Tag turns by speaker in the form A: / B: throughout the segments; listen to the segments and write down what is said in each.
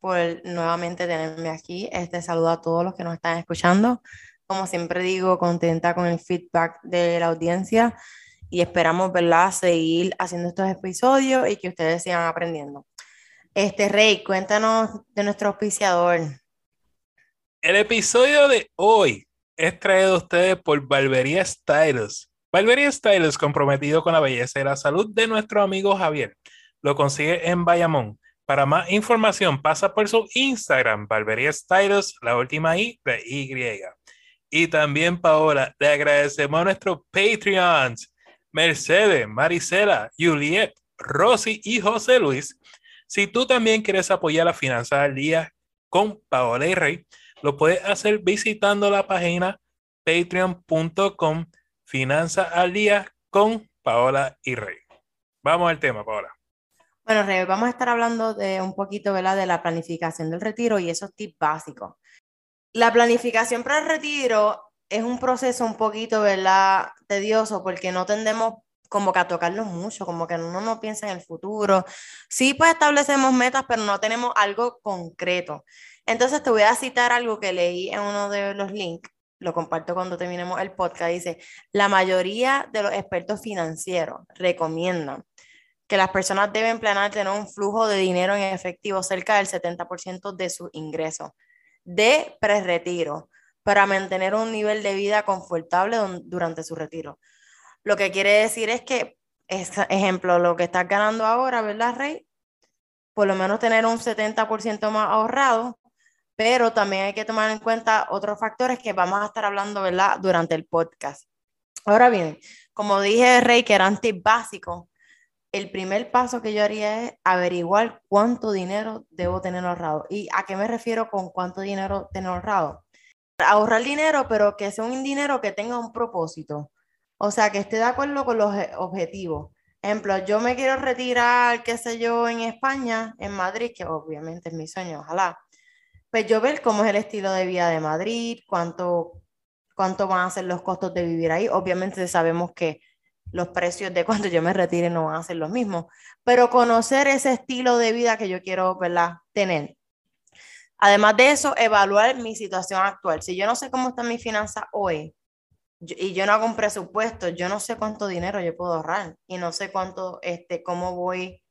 A: por nuevamente tenerme aquí. Este saludo a todos los que nos están escuchando. Como siempre digo, contenta con el feedback de la audiencia y esperamos, ¿verdad?, seguir haciendo estos episodios y que ustedes sigan aprendiendo. Este Rey, cuéntanos de nuestro auspiciador.
B: El episodio de hoy es traído a ustedes por Barbería Styles. Barbería Styles comprometido con la belleza y la salud de nuestro amigo Javier. Lo consigue en Bayamón para más información, pasa por su Instagram, Barbería Styles, la última I de Y. Y también, Paola, le agradecemos a nuestros Patreons, Mercedes, Marisela, Juliet, Rosy y José Luis. Si tú también quieres apoyar la finanza al día con Paola y Rey, lo puedes hacer visitando la página patreon.com Finanza al día con Paola y Rey. Vamos al tema, Paola.
A: Bueno, Rebe, vamos a estar hablando de un poquito, ¿verdad? De la planificación del retiro y esos tips básicos. La planificación para el retiro es un proceso un poquito, ¿verdad? Tedioso porque no tendemos como que a tocarlo mucho, como que uno no piensa en el futuro. Sí, pues establecemos metas, pero no tenemos algo concreto. Entonces te voy a citar algo que leí en uno de los links, lo comparto cuando terminemos el podcast, dice, la mayoría de los expertos financieros recomiendan que las personas deben planear tener un flujo de dinero en efectivo cerca del 70% de sus ingresos de pre-retiro para mantener un nivel de vida confortable durante su retiro. Lo que quiere decir es que, ejemplo, lo que estás ganando ahora, ¿verdad, Rey? Por lo menos tener un 70% más ahorrado, pero también hay que tomar en cuenta otros factores que vamos a estar hablando, ¿verdad?, durante el podcast. Ahora bien, como dije, Rey, que eran tips básicos, el primer paso que yo haría es averiguar cuánto dinero debo tener ahorrado. ¿Y a qué me refiero con cuánto dinero tener ahorrado? Ahorrar dinero, pero que sea un dinero que tenga un propósito. O sea, que esté de acuerdo con los objetivos. Ejemplo, yo me quiero retirar, qué sé yo, en España, en Madrid, que obviamente es mi sueño, ojalá. Pues yo ver cómo es el estilo de vida de Madrid, cuánto, cuánto van a ser los costos de vivir ahí. Obviamente sabemos que los precios de cuando yo me retire no van a ser los mismos, pero conocer ese estilo de vida que yo quiero ¿verdad? tener. Además de eso, evaluar mi situación actual. Si yo no sé cómo está mi finanza hoy y yo no hago un presupuesto, yo no sé cuánto dinero yo puedo ahorrar y no sé cuánto, este, cómo voy,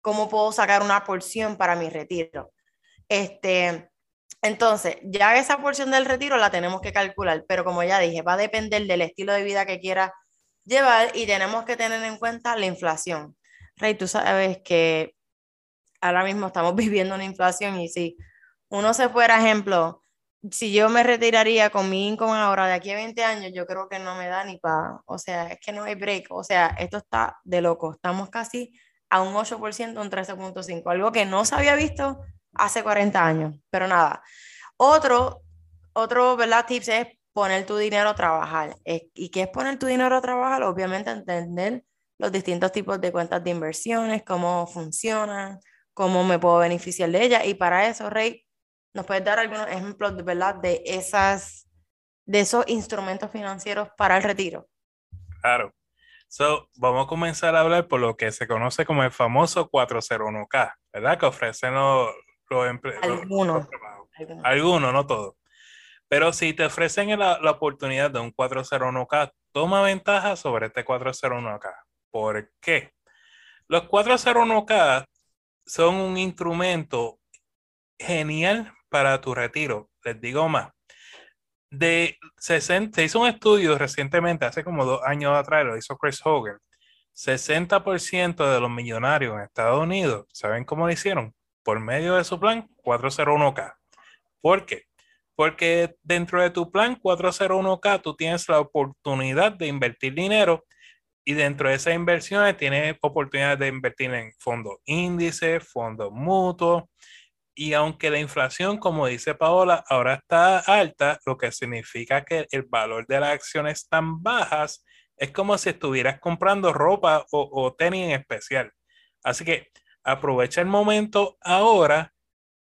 A: cómo puedo sacar una porción para mi retiro. Este, entonces, ya esa porción del retiro la tenemos que calcular, pero como ya dije, va a depender del estilo de vida que quiera llevar y tenemos que tener en cuenta la inflación. Rey, tú sabes que ahora mismo estamos viviendo una inflación y si uno se fuera, ejemplo, si yo me retiraría con mi income ahora de aquí a 20 años, yo creo que no me da ni para, o sea, es que no hay break, o sea, esto está de loco, estamos casi a un 8%, un 13.5%, algo que no se había visto hace 40 años, pero nada. Otro, otro, ¿verdad? Tips es poner tu dinero a trabajar. ¿Y qué es poner tu dinero a trabajar? Obviamente entender los distintos tipos de cuentas de inversiones, cómo funcionan, cómo me puedo beneficiar de ellas. Y para eso, Rey, ¿nos puedes dar algunos ejemplos de, ¿verdad? de, esas, de esos instrumentos financieros para el retiro?
B: Claro. So, vamos a comenzar a hablar por lo que se conoce como el famoso 401k, ¿verdad? Que ofrecen los, empleados.
A: Algunos.
B: Algunos, no todos. Pero si te ofrecen la, oportunidad de un 401k, toma ventaja sobre este 401k. ¿Por qué? Los 401k son un instrumento genial para tu retiro. Les digo más. De 60, se hizo un estudio recientemente, hace como dos años atrás, lo hizo Chris Hogan. 60% de los millonarios en Estados Unidos, ¿saben cómo lo hicieron? Por medio de su plan 401k. ¿Por qué? Porque dentro de tu plan 401k tú tienes la oportunidad de invertir dinero y dentro de esas inversiones tienes oportunidad de invertir en fondos índices, fondos mutuos Y aunque la inflación, como dice Paola, ahora está alta, lo que significa que el valor de las acciones están bajas, es como si estuvieras comprando ropa o, tenis en especial. Así que aprovecha el momento ahora,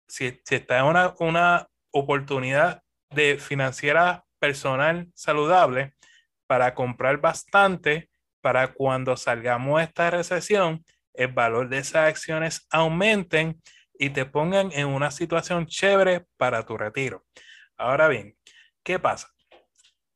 B: si, si en una, una oportunidad de financiera personal saludable, para comprar bastante para cuando salgamos de esta recesión, el valor de esas acciones aumenten y te pongan en una situación chévere para tu retiro. Ahora bien, ¿qué pasa?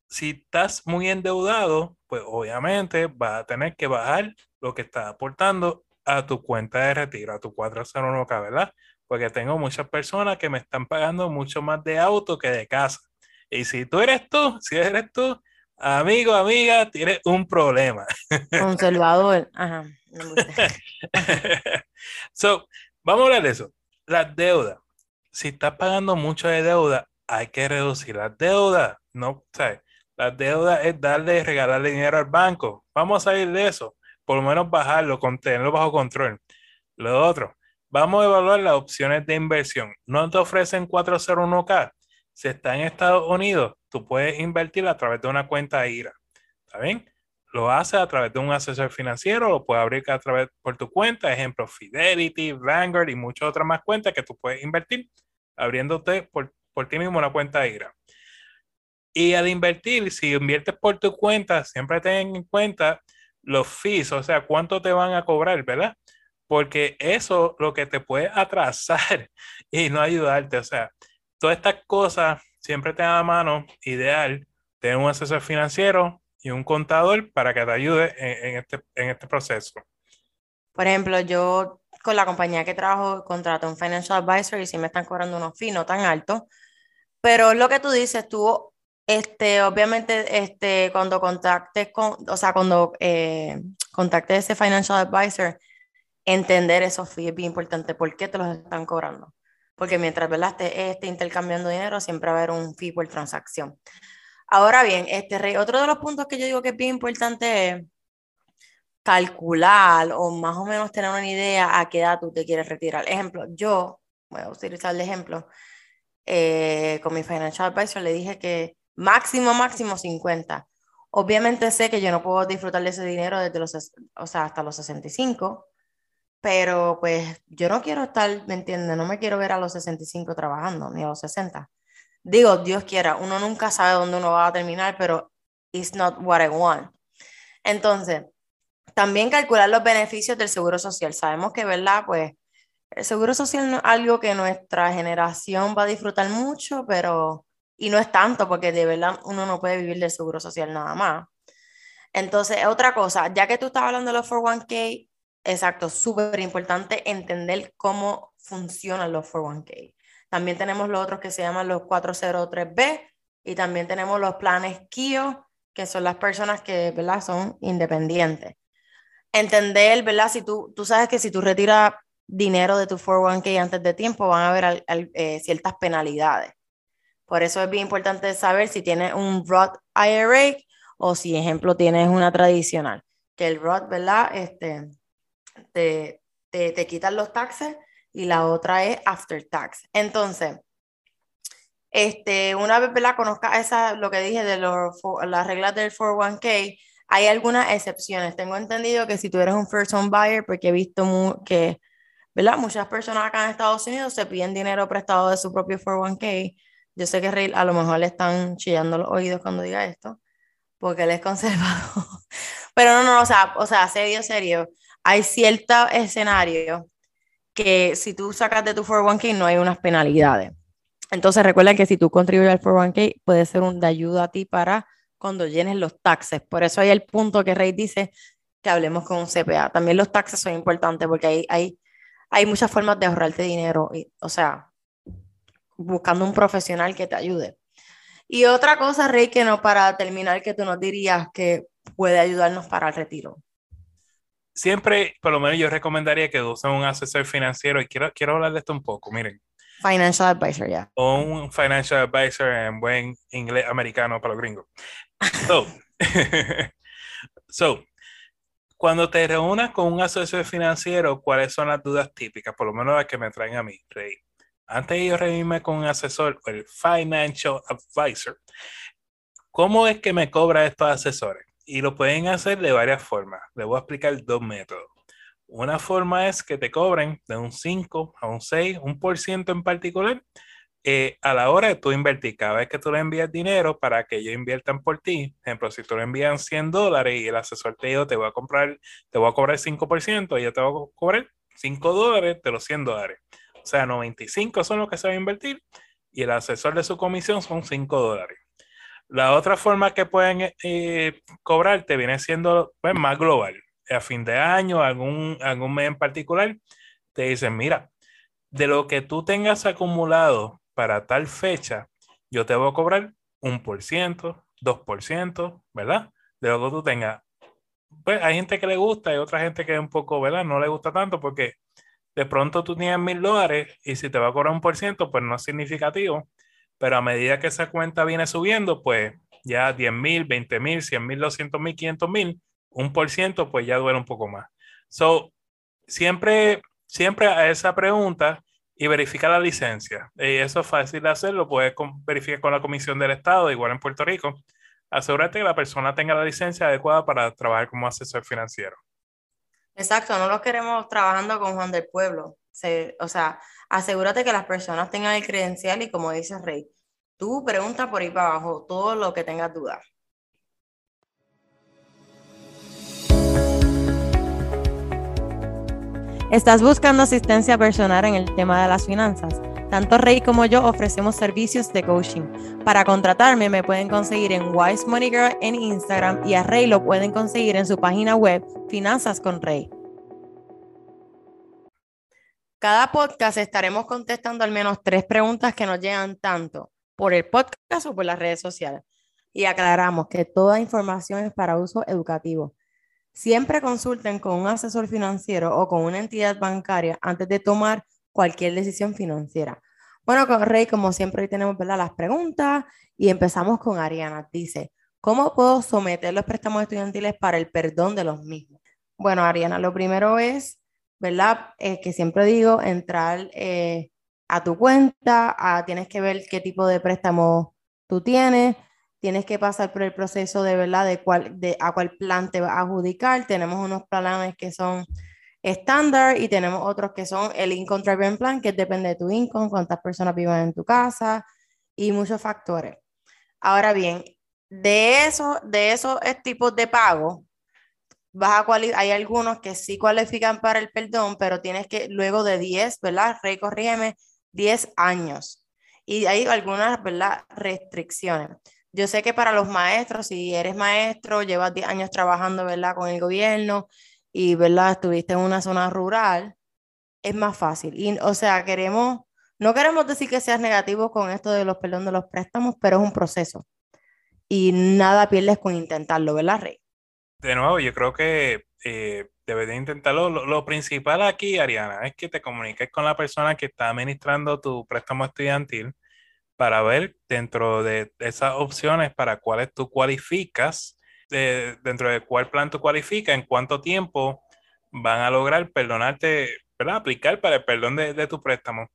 B: Si estás muy endeudado, pues obviamente vas a tener que bajar lo que estás aportando a tu cuenta de retiro, a tu 401k, ¿verdad? Porque tengo muchas personas que me están pagando mucho más de auto que de casa. Y si tú eres tú, si eres tú, amigo, amiga, tienes un problema.
A: Conservador. Ajá.
B: so, vamos a hablar de eso. Las deudas. Si estás pagando mucho de deuda, hay que reducir las deudas. No, ¿sabes? Las deudas es darle, regalarle dinero al banco. Vamos a salir de eso. Por lo menos bajarlo, tenerlo bajo control. Lo otro, vamos a evaluar las opciones de inversión. No te ofrecen 401k. Si está en Estados Unidos, tú puedes invertir a través de una cuenta IRA. ¿Está bien? Lo haces a través de un asesor financiero, lo puedes abrir a través por tu cuenta, ejemplo Fidelity, Vanguard y muchas otras más cuentas que tú puedes invertir abriéndote por, por ti mismo una cuenta IRA. Y al invertir, si inviertes por tu cuenta, siempre ten en cuenta los fees, o sea, cuánto te van a cobrar, ¿verdad? Porque eso lo que te puede atrasar y no ayudarte. O sea, todas estas cosas siempre te da a mano ideal tener un asesor financiero y un contador para que te ayude en, este, en este proceso.
A: Por ejemplo, yo con la compañía que trabajo contrato un financial advisor y si me están cobrando unos no tan altos, pero lo que tú dices, tú, este, obviamente, este, cuando contactes con, o sea, cuando eh, ese financial advisor, entender esos fees es bien importante. ¿Por qué te los están cobrando? porque mientras ¿verdad? Esté, intercambiando dinero, siempre va a haber un fee por transacción. Ahora bien, este rey, otro de los puntos que yo digo que es bien importante es calcular o más o menos tener una idea a qué edad tú te quieres retirar. Ejemplo, yo, voy a utilizar el ejemplo, eh, con mi financial advisor le dije que máximo, máximo 50. Obviamente sé que yo no puedo disfrutar de ese dinero desde los, o sea, hasta los 65, pero pues yo no quiero estar, ¿me entiendes? No me quiero ver a los 65 trabajando, ni a los 60. Digo, Dios quiera, uno nunca sabe dónde uno va a terminar, pero it's not what I want. Entonces, también calcular los beneficios del seguro social. Sabemos que, ¿verdad? Pues el seguro social es algo que nuestra generación va a disfrutar mucho, pero, y no es tanto, porque de verdad uno no puede vivir del seguro social nada más. Entonces, otra cosa, ya que tú estás hablando de los 401k, Exacto, súper importante entender cómo funcionan los 401k. También tenemos los otros que se llaman los 403B y también tenemos los planes KIO, que son las personas que ¿verdad? son independientes. Entender, ¿verdad? Si tú, tú sabes que si tú retiras dinero de tu 401k antes de tiempo, van a haber eh, ciertas penalidades. Por eso es bien importante saber si tienes un Roth IRA o si, ejemplo, tienes una tradicional. Que el Roth, ¿verdad? Este, te, te, quitan los taxes y la otra es after tax. Entonces, este, una vez la conozca esa, lo que dije de los, las reglas del 401k, hay algunas excepciones. Tengo entendido que si tú eres un first home buyer, porque he visto que ¿verdad? muchas personas acá en Estados Unidos se piden dinero prestado de su propio 401k. Yo sé que a lo mejor le están chillando los oídos cuando diga esto, porque él es conservador. Pero no, no, o sea, o sea, serio, serio hay ciertos escenarios que si tú sacas de tu 401k no hay unas penalidades. Entonces recuerda que si tú contribuyes al 401k puede ser un de ayuda a ti para cuando llenes los taxes. Por eso hay el punto que Rey dice que hablemos con un CPA. También los taxes son importantes porque hay, hay, hay muchas formas de ahorrarte dinero, y, o sea, buscando un profesional que te ayude. Y otra cosa, Rey, que no para terminar, que tú nos dirías que puede ayudarnos para el retiro
B: siempre, por lo menos yo recomendaría que usen un asesor financiero y quiero, quiero hablar de esto un poco, miren.
A: Financial advisor, ya.
B: O un financial advisor en buen inglés americano para los gringos. So, so, cuando te reúnas con un asesor financiero, ¿cuáles son las dudas típicas? Por lo menos las que me traen a mí, Rey. antes de yo reunirme con un asesor, el financial advisor, ¿cómo es que me cobra estos asesores? Y lo pueden hacer de varias formas. Les voy a explicar dos métodos. Una forma es que te cobren de un 5 a un 6, un por ciento en particular, eh, a la hora de tú invertir. Cada vez que tú le envías dinero para que ellos inviertan por ti, por ejemplo, si tú le envías 100 dólares y el asesor te dijo, te voy a comprar, te voy a cobrar 5%, y yo te voy a cobrar 5 dólares de los 100 dólares. O sea, 95 son los que se va a invertir y el asesor de su comisión son 5 dólares. La otra forma que pueden eh, cobrarte viene siendo pues, más global. A fin de año, algún, algún mes en particular, te dicen, mira, de lo que tú tengas acumulado para tal fecha, yo te voy a cobrar un por ciento, dos por ciento, ¿verdad? De lo que tú tengas. Pues hay gente que le gusta y otra gente que un poco, ¿verdad? No le gusta tanto porque de pronto tú tienes mil dólares y si te va a cobrar un por ciento, pues no es significativo pero a medida que esa cuenta viene subiendo, pues ya 10 mil, 20 mil, 100 mil, 200 mil, 500 mil, un por ciento, pues ya duele un poco más. So, siempre, siempre a esa pregunta y verifica la licencia. Y eso es fácil de hacerlo, puedes verificar con la Comisión del Estado, igual en Puerto Rico. Asegúrate que la persona tenga la licencia adecuada para trabajar como asesor financiero.
A: Exacto, no lo queremos trabajando con Juan del Pueblo. o sea, asegúrate que las personas tengan el credencial y como dice Rey, tú pregunta por ahí para abajo todo lo que tengas dudas. ¿Estás buscando asistencia personal en el tema de las finanzas? Tanto Rey como yo ofrecemos servicios de coaching. Para contratarme me pueden conseguir en Wise Money Girl en Instagram y a Rey lo pueden conseguir en su página web Finanzas con Rey. Cada podcast estaremos contestando al menos tres preguntas que nos llegan tanto por el podcast o por las redes sociales. Y aclaramos que toda información es para uso educativo. Siempre consulten con un asesor financiero o con una entidad bancaria antes de tomar cualquier decisión financiera. Bueno, Rey, como siempre, hoy tenemos ¿verdad? las preguntas y empezamos con Ariana. Dice, ¿cómo puedo someter los préstamos estudiantiles para el perdón de los mismos? Bueno, Ariana, lo primero es ¿verdad? Eh, que siempre digo, entrar eh, a tu cuenta, tienes que ver qué tipo de préstamo tú tienes, tienes que pasar por el proceso de, ¿verdad? De, cuál, de a cuál plan te va a adjudicar. Tenemos unos planes que son estándar y tenemos otros que son el Income Driven Plan, que depende de tu income, cuántas personas viven en tu casa y muchos factores. Ahora bien, de, eso, de esos tipos de pago, vas a hay algunos que sí cualifican para el perdón, pero tienes que, luego de 10, ¿verdad? Rey, corrígeme, 10 años. Y hay algunas, ¿verdad? Restricciones. Yo sé que para los maestros, si eres maestro, llevas 10 años trabajando, ¿verdad? Con el gobierno y, ¿verdad? Estuviste en una zona rural, es más fácil. Y, o sea, queremos, no queremos decir que seas negativo con esto de los perdón de los préstamos, pero es un proceso. Y nada pierdes con intentarlo, ¿verdad, Rey?
B: De nuevo, yo creo que eh, debes de intentarlo. Lo, principal aquí, Ariana, es que te comuniques con la persona que está administrando tu préstamo estudiantil para ver dentro de esas opciones para cuáles tú cualificas, dentro de cuál plan tú cualificas, en cuánto tiempo van a lograr perdonarte, ¿verdad? Aplicar para el perdón de, de tu préstamo.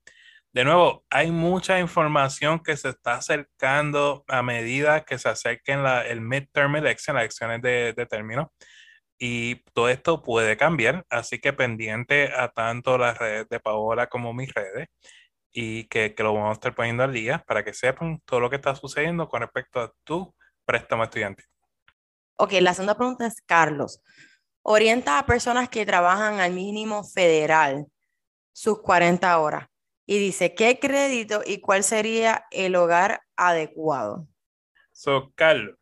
B: De nuevo, hay mucha información que se está acercando a medida que se acerquen la, el midterm election, las elecciones de, de término. Y todo esto puede cambiar, así que pendiente a tanto las redes de Paola como mis redes y que, que, lo vamos a estar poniendo al día para que sepan todo lo que está sucediendo con respecto a tu préstamo estudiante.
A: Ok, la segunda pregunta es, Carlos, orienta a personas que trabajan al mínimo federal sus 40 horas y dice, ¿qué crédito y cuál sería el hogar adecuado?
B: So, Carlos,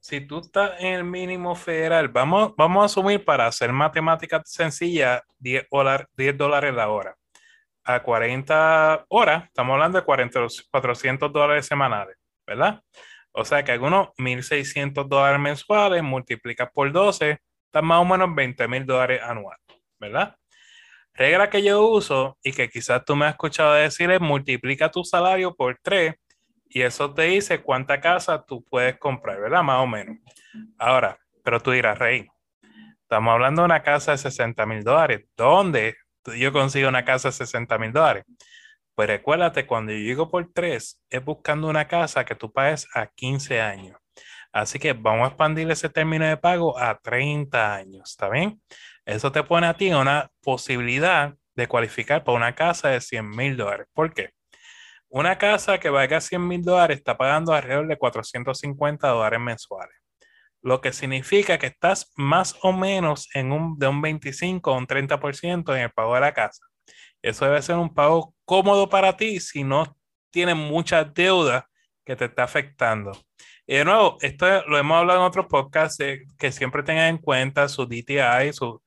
B: si tú estás en el mínimo federal, vamos, vamos a asumir para hacer matemáticas sencillas 10, 10 dólares la hora. A 40 horas, estamos hablando de 40, 400 dólares semanales, ¿verdad? O sea que algunos 1.600 dólares mensuales, multiplicas por 12, están más o menos 20 mil dólares anuales, ¿verdad? Regla que yo uso y que quizás tú me has escuchado decir es multiplica tu salario por 3 y eso te dice cuánta casa tú puedes comprar, ¿verdad? Más o menos. Ahora, pero tú dirás, Rey, estamos hablando de una casa de 60 mil dólares. ¿Dónde yo consigo una casa de 60 mil dólares? Pues recuérdate, cuando yo llego por 3, es buscando una casa que tú pagues a 15 años. Así que vamos a expandir ese término de pago a 30 años, ¿está bien? Eso te pone a ti una posibilidad de cualificar para una casa de 100 mil dólares. ¿Por qué? Una casa que valga 100 mil dólares está pagando alrededor de 450 dólares mensuales, lo que significa que estás más o menos en un, de un 25 o un 30% en el pago de la casa. Eso debe ser un pago cómodo para ti si no tienes muchas deudas que te está afectando. Y de nuevo, esto lo hemos hablado en otros podcasts, que siempre tengan en cuenta su DTI, su,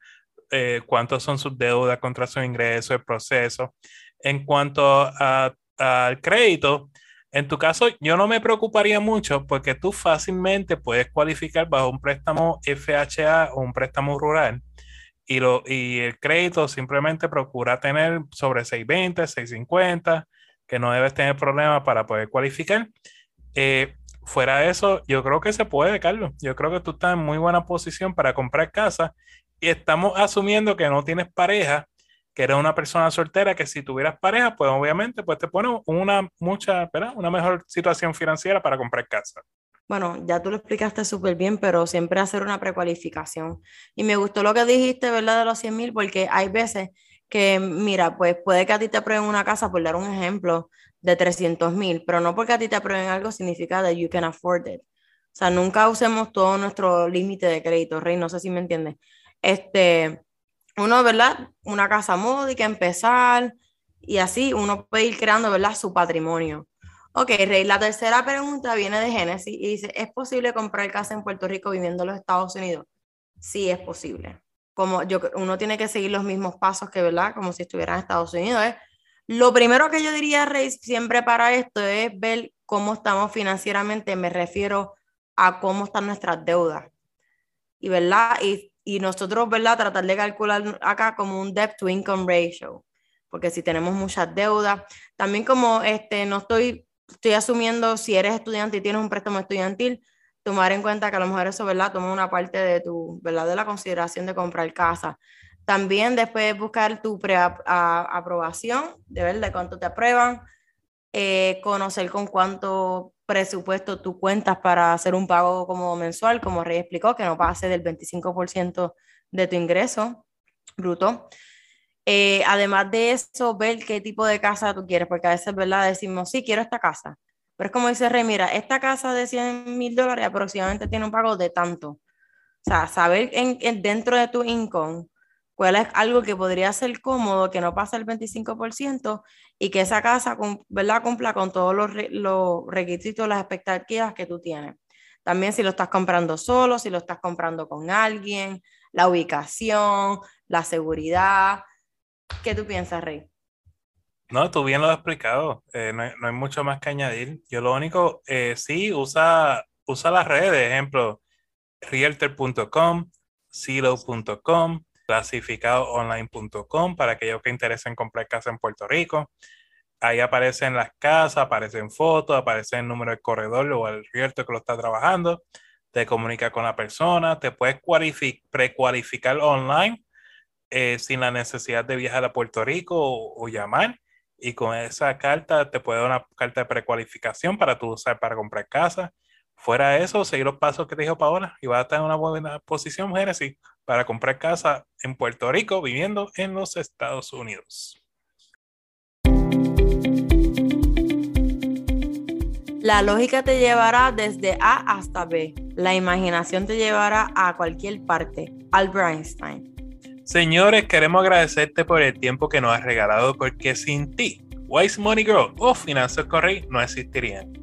B: eh, cuántos son sus deudas contra su ingreso, el proceso. En cuanto al crédito, en tu caso, yo no me preocuparía mucho porque tú fácilmente puedes cualificar bajo un préstamo FHA o un préstamo rural y, lo, y el crédito simplemente procura tener sobre 620, 650, que no debes tener problema para poder cualificar. Eh, fuera de eso, yo creo que se puede, Carlos. Yo creo que tú estás en muy buena posición para comprar casa y estamos asumiendo que no tienes pareja, que eres una persona soltera, que si tuvieras pareja, pues obviamente pues te pone una, mucha, una mejor situación financiera para comprar casa.
A: Bueno, ya tú lo explicaste súper bien, pero siempre hacer una precualificación. Y me gustó lo que dijiste, ¿verdad? De los 100 mil, porque hay veces que, mira, pues puede que a ti te aprueben una casa, por dar un ejemplo, de 300 mil, pero no porque a ti te aprueben algo significa that you can afford it. O sea, nunca usemos todo nuestro límite de crédito, Rey, no sé si me entiendes este, uno, ¿verdad? Una casa módica, empezar y así uno puede ir creando, ¿verdad? Su patrimonio. Ok, Rey, la tercera pregunta viene de Génesis y dice, ¿es posible comprar casa en Puerto Rico viviendo en los Estados Unidos? Sí, es posible. Como yo, uno tiene que seguir los mismos pasos que, ¿verdad? Como si estuviera en Estados Unidos. ¿eh? Lo primero que yo diría, Rey, siempre para esto es ver cómo estamos financieramente, me refiero a cómo están nuestras deudas. Y, ¿verdad? Y y nosotros, ¿verdad? Tratar de calcular acá como un debt to income ratio, porque si tenemos muchas deudas, también como este, no estoy, estoy asumiendo si eres estudiante y tienes un préstamo estudiantil, tomar en cuenta que a lo mejor eso, ¿verdad? Toma una parte de tu, ¿verdad? De la consideración de comprar casa. También después buscar tu preaprobación, de ver de cuánto te aprueban, eh, conocer con cuánto presupuesto tú cuentas para hacer un pago como mensual, como Rey explicó, que no pase del 25% de tu ingreso bruto. Eh, además de eso, ver qué tipo de casa tú quieres, porque a veces, ¿verdad? Decimos, sí, quiero esta casa. Pero es como dice Rey, mira, esta casa de 100 mil dólares aproximadamente tiene un pago de tanto. O sea, saber en, dentro de tu income cuál es algo que podría ser cómodo, que no pasa el 25% y que esa casa cumpla con todos los, requisitos, las expectativas que tú tienes. También si lo estás comprando solo, si lo estás comprando con alguien, la ubicación, la seguridad. ¿Qué tú piensas, Rey?
B: No, tú bien lo has explicado. Eh, no, hay, mucho más que añadir. Yo lo único, eh, sí, usa, usa las redes, ejemplo, realtor.com, zillow.com, clasificadoonline.com para aquellos que interesen comprar casa en Puerto Rico. Ahí aparecen las casas, aparecen fotos, aparece el número del corredor o el realtor que lo está trabajando. Te comunica con la persona, te puedes precualificar online eh, sin la necesidad de viajar a Puerto Rico o, llamar. Y con esa carta te puede dar una carta de precualificación para tú usar para comprar casa. Fuera de eso, seguir los pasos que te dijo Paola y vas a estar en una buena posición, Génesis, para comprar casa en Puerto Rico viviendo en los Estados Unidos.
A: La lógica te llevará desde A hasta B. La imaginación te llevará a cualquier parte. Albert Einstein.
B: Señores, queremos agradecerte por el tiempo que nos has regalado porque sin ti, Wise Money Girl o Finanzas Correy no existirían.